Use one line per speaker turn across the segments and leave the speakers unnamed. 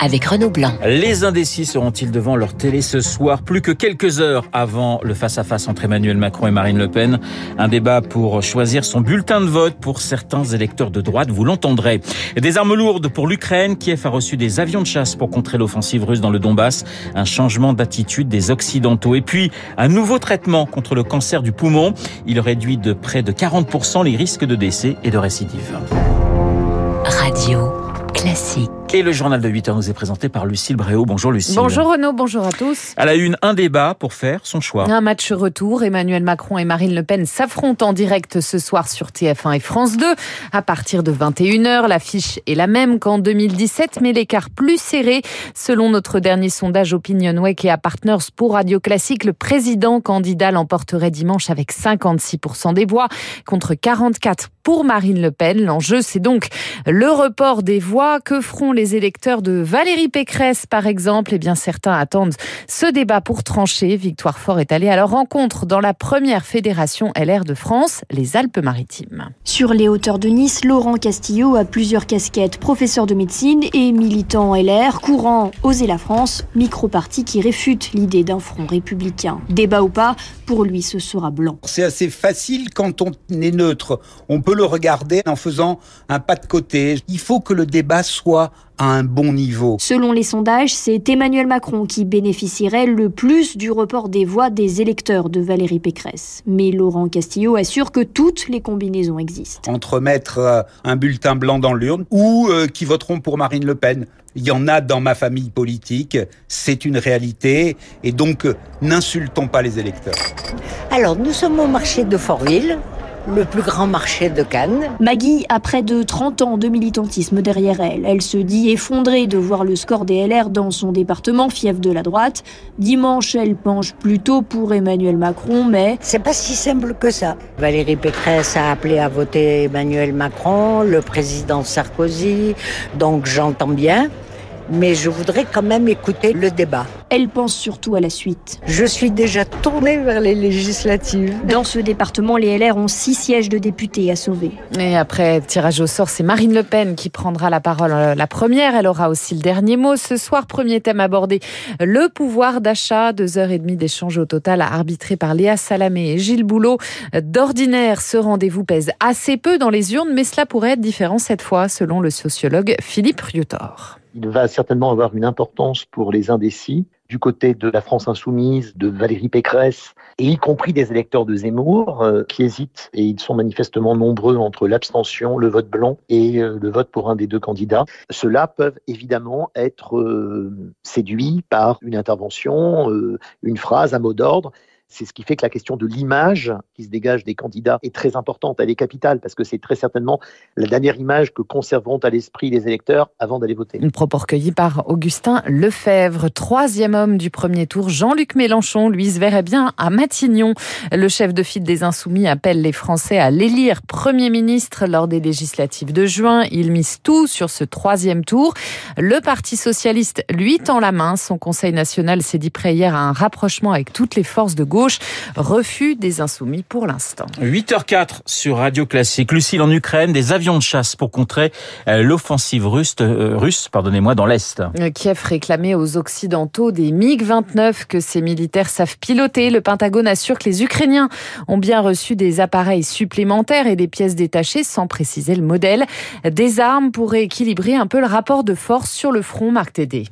avec Renaud Blanc.
Les indécis seront-ils devant leur télé ce soir, plus que quelques heures avant le face-à-face entre Emmanuel Macron et Marine Le Pen? Un débat pour choisir son bulletin de vote pour certains électeurs de droite, vous l'entendrez. Des armes lourdes pour l'Ukraine, Kiev a reçu des avions de chasse pour contrer l'offensive russe dans le Donbass, un changement d'attitude des Occidentaux. Et puis, un nouveau traitement contre le cancer du poumon. Il réduit de près de 40% les risques de décès et de récidive.
Radio classique.
Et le journal de 8 heures nous est présenté par Lucille Bréau. Bonjour Lucille.
Bonjour Renaud, bonjour à tous.
À la une, un débat pour faire son choix.
Un match retour. Emmanuel Macron et Marine Le Pen s'affrontent en direct ce soir sur TF1 et France 2. À partir de 21h, l'affiche est la même qu'en 2017, mais l'écart plus serré. Selon notre dernier sondage OpinionWay et à Partners pour Radio Classique, le président candidat l'emporterait dimanche avec 56% des voix contre 44 pour Marine Le Pen. L'enjeu, c'est donc le report des voix. Que feront les électeurs de Valérie Pécresse, par exemple Eh bien, certains attendent ce débat pour trancher. Victoire Fort est allée à leur rencontre dans la première fédération LR de France, les Alpes-Maritimes.
Sur les hauteurs de Nice, Laurent Castillo a plusieurs casquettes, professeur de médecine et militant LR, courant Oser la France, micro-parti qui réfute l'idée d'un front républicain. Débat ou pas, pour lui, ce sera blanc.
C'est assez facile quand on est neutre. On peut le regarder en faisant un pas de côté. Il faut que le débat soit à un bon niveau.
Selon les sondages, c'est Emmanuel Macron qui bénéficierait le plus du report des voix des électeurs de Valérie Pécresse. Mais Laurent Castillo assure que toutes les combinaisons existent.
Entre mettre euh, un bulletin blanc dans l'urne ou euh, qui voteront pour Marine Le Pen. Il y en a dans ma famille politique, c'est une réalité, et donc n'insultons pas les électeurs.
Alors, nous sommes au marché de Fortville, le plus grand marché de Cannes.
Maggie a près de 30 ans de militantisme derrière elle. Elle se dit effondrée de voir le score des LR dans son département, fief de la droite. Dimanche, elle penche plutôt pour Emmanuel Macron, mais...
C'est pas si simple que ça. Valérie Pécresse a appelé à voter Emmanuel Macron, le président Sarkozy, donc j'entends bien mais je voudrais quand même écouter le débat.
Elle pense surtout à la suite.
Je suis déjà tournée vers les législatives.
Dans ce département, les LR ont six sièges de députés à sauver.
Et après tirage au sort, c'est Marine Le Pen qui prendra la parole euh, la première. Elle aura aussi le dernier mot. Ce soir, premier thème abordé, le pouvoir d'achat. Deux heures et demie d'échange au total arbitré par Léa Salamé et Gilles Boulot. D'ordinaire, ce rendez-vous pèse assez peu dans les urnes, mais cela pourrait être différent cette fois, selon le sociologue Philippe Riotor.
Il va certainement avoir une importance pour les indécis du côté de la France insoumise, de Valérie Pécresse, et y compris des électeurs de Zemmour euh, qui hésitent, et ils sont manifestement nombreux entre l'abstention, le vote blanc et euh, le vote pour un des deux candidats. Ceux-là peuvent évidemment être euh, séduits par une intervention, une phrase, un mot d'ordre, c'est ce qui fait que la question de l'image qui se dégage des candidats est très importante. Elle est capitale parce que c'est très certainement la dernière image que conserveront à l'esprit les électeurs avant d'aller voter.
Une propos recueillie par Augustin Lefebvre, troisième homme du premier tour. Jean-Luc Mélenchon, lui, se verrait bien à Matignon. Le chef de file des Insoumis appelle les Français à l'élire Premier ministre lors des législatives de juin. Il mise tout sur ce troisième tour. Le Parti socialiste lui tend la main. Son Conseil national s'est dit prêt hier à un rapprochement avec toutes les forces de gauche Refus des insoumis pour l'instant.
8h04 sur Radio Classique. Lucille en Ukraine, des avions de chasse pour contrer euh, l'offensive russe, euh, russe pardonnez-moi, dans l'Est.
Euh, Kiev réclamait aux Occidentaux des MiG-29 que ces militaires savent piloter. Le Pentagone assure que les Ukrainiens ont bien reçu des appareils supplémentaires et des pièces détachées sans préciser le modèle. Des armes pourraient équilibrer un peu le rapport de force sur le front, Marc Tédé.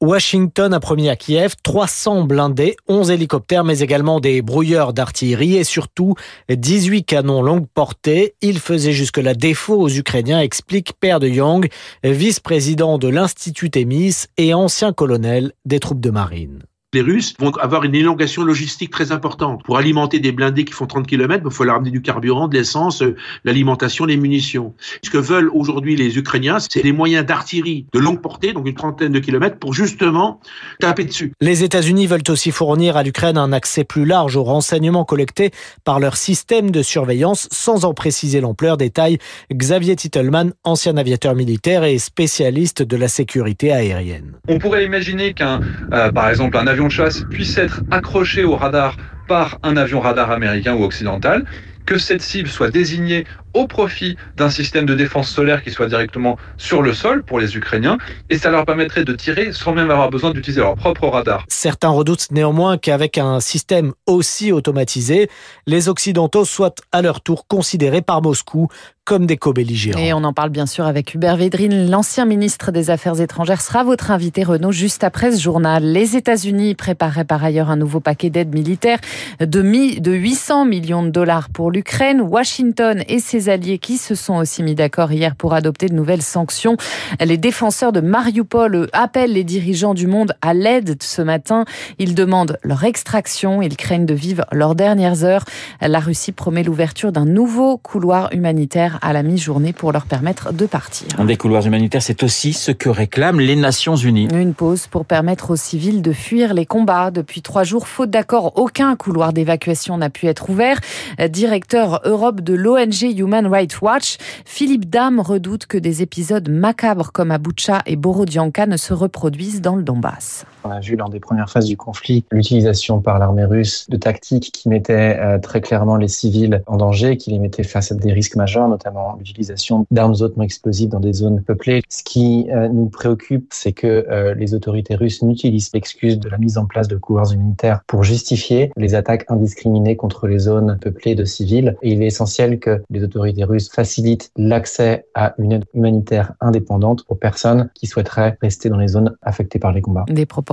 Washington a promis à Kiev 300 blindés, 11 hélicoptères, mais également des brouilleurs d'artillerie et surtout 18 canons longue portée. Il faisait jusque-là défaut aux Ukrainiens, explique Père de Young, vice-président de l'Institut Témis et ancien colonel des troupes de marine.
Les Russes vont avoir une élongation logistique très importante. Pour alimenter des blindés qui font 30 km, il faut leur amener du carburant, de l'essence, euh, l'alimentation, les munitions. Ce que veulent aujourd'hui les Ukrainiens, c'est des moyens d'artillerie de longue portée, donc une trentaine de kilomètres, pour justement taper dessus.
Les États-Unis veulent aussi fournir à l'Ukraine un accès plus large aux renseignements collectés par leur système de surveillance, sans en préciser l'ampleur. Détail Xavier Titelman, ancien aviateur militaire et spécialiste de la sécurité aérienne.
On pourrait imaginer qu'un, euh, par exemple, un avion de chasse puisse être accroché au radar par un avion radar américain ou occidental, que cette cible soit désignée au profit d'un système de défense solaire qui soit directement sur le sol pour les Ukrainiens, et ça leur permettrait de tirer sans même avoir besoin d'utiliser leur propre radar.
Certains redoutent néanmoins qu'avec un système aussi automatisé, les Occidentaux soient à leur tour considérés par Moscou comme des co-belligérants.
Et on en parle bien sûr avec Hubert Védrine, l'ancien ministre des Affaires étrangères, sera votre invité Renaud juste après ce journal. Les États-Unis prépareraient par ailleurs un nouveau paquet d'aide militaire de, de 800 millions de dollars pour l'Ukraine. Washington et ses alliés qui se sont aussi mis d'accord hier pour adopter de nouvelles sanctions. Les défenseurs de Mariupol appellent les dirigeants du monde à l'aide ce matin. Ils demandent leur extraction. Ils craignent de vivre leurs dernières heures. La Russie promet l'ouverture d'un nouveau couloir humanitaire à la mi-journée pour leur permettre de partir.
Des couloirs humanitaires, c'est aussi ce que réclament les Nations Unies.
Une pause pour permettre aux civils de fuir les combats. Depuis trois jours, faute d'accord, aucun couloir d'évacuation n'a pu être ouvert. Directeur Europe de l'ONG Human Rights Watch, Philippe Dame redoute que des épisodes macabres comme à Boucha et Borodianka ne se reproduisent dans le Donbass.
On a vu lors des premières phases du conflit l'utilisation par l'armée russe de tactiques qui mettaient euh, très clairement les civils en danger, qui les mettaient face à des risques majeurs, notamment l'utilisation d'armes hautement explosives dans des zones peuplées. Ce qui euh, nous préoccupe, c'est que euh, les autorités russes n'utilisent l'excuse de la mise en place de couloirs humanitaires pour justifier les attaques indiscriminées contre les zones peuplées de civils. Et il est essentiel que les autorités russes facilitent l'accès à une aide humanitaire indépendante aux personnes qui souhaiteraient rester dans les zones affectées par les combats.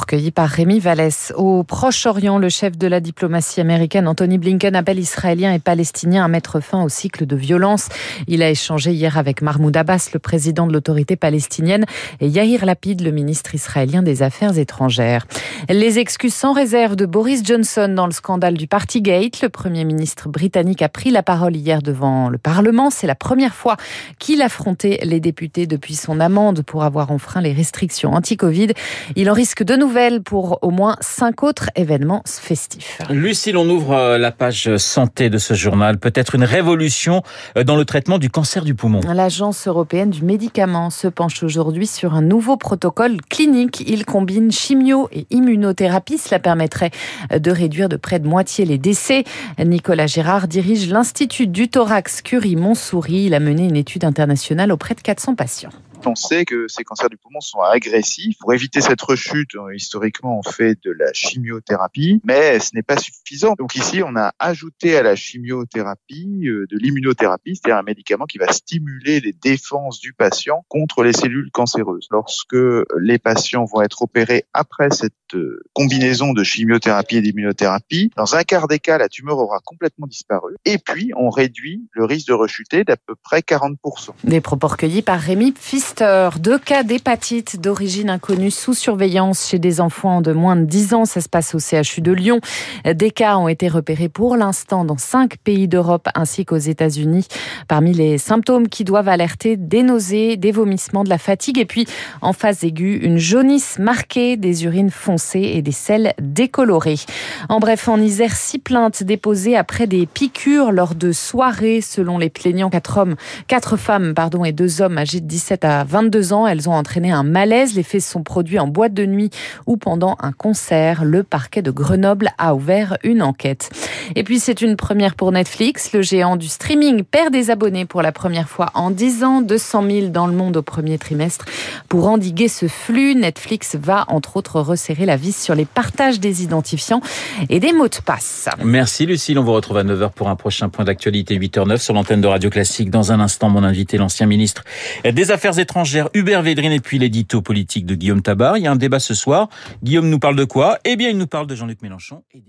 Recueillis par Rémi Vallès. Au Proche-Orient, le chef de la diplomatie américaine, Anthony Blinken, appelle Israéliens et Palestiniens à mettre fin au cycle de violence. Il a échangé hier avec Mahmoud Abbas, le président de l'autorité palestinienne, et Yair Lapid, le ministre israélien des Affaires étrangères. Les excuses sans réserve de Boris Johnson dans le scandale du Partygate. Le premier ministre britannique a pris la parole hier devant le Parlement. C'est la première fois qu'il affrontait les députés depuis son amende pour avoir enfreint les restrictions anti-Covid. Il en risque de nouvelles pour au moins cinq autres événements festifs.
Lucille, on ouvre euh, la page santé de ce journal. Peut-être une révolution euh, dans le traitement du cancer du poumon.
L'Agence européenne du médicament se penche aujourd'hui sur un nouveau protocole clinique. Il combine chimio et immunothérapie. Cela permettrait de réduire de près de moitié les décès. Nicolas Gérard dirige l'Institut du thorax Curie-Montsouris. Il a mené une étude internationale auprès de 400 patients.
On sait que ces cancers du poumon sont agressifs. Pour éviter cette rechute, historiquement, on fait de la chimiothérapie, mais ce n'est pas suffisant. Donc ici, on a ajouté à la chimiothérapie euh, de l'immunothérapie, c'est-à-dire un médicament qui va stimuler les défenses du patient contre les cellules cancéreuses. Lorsque les patients vont être opérés après cette euh, combinaison de chimiothérapie et d'immunothérapie, dans un quart des cas, la tumeur aura complètement disparu. Et puis, on réduit le risque de rechuter d'à peu près 40%.
Des propos recueillis par Rémi Deux cas d'hépatite d'origine inconnue sous surveillance chez des enfants de moins de 10 ans. Ça se passe au CHU de Lyon. Des cas ont été repérés pour l'instant dans cinq pays d'Europe ainsi qu'aux États-Unis. Parmi les symptômes qui doivent alerter des nausées, des vomissements, de la fatigue et puis en phase aiguë, une jaunisse marquée, des urines foncées et des selles décolorées. En bref, en Isère, six plaintes déposées après des piqûres lors de soirées. Selon les plaignants, quatre hommes, quatre femmes, pardon, et deux hommes âgés de 17 à 22 ans. Elles ont entraîné un malaise. Les faits sont produits en boîte de nuit ou pendant un concert. Le parquet de Grenoble a ouvert une enquête. Et puis, c'est une première pour Netflix. Le géant du streaming perd des abonnés pour la première fois en 10 ans, 200 000 dans le monde au premier trimestre. Pour endiguer ce flux, Netflix va entre autres resserrer la vis sur les partages des identifiants et des mots de passe.
Merci Lucille, on vous retrouve à 9h pour un prochain point d'actualité 8h09 sur l'antenne de Radio Classique. Dans un instant, mon invité, l'ancien ministre des Affaires étrangères Hubert Védrine et puis l'édito politique de Guillaume Tabar. Il y a un débat ce soir. Guillaume nous parle de quoi? Eh bien, il nous parle de Jean-Luc Mélenchon et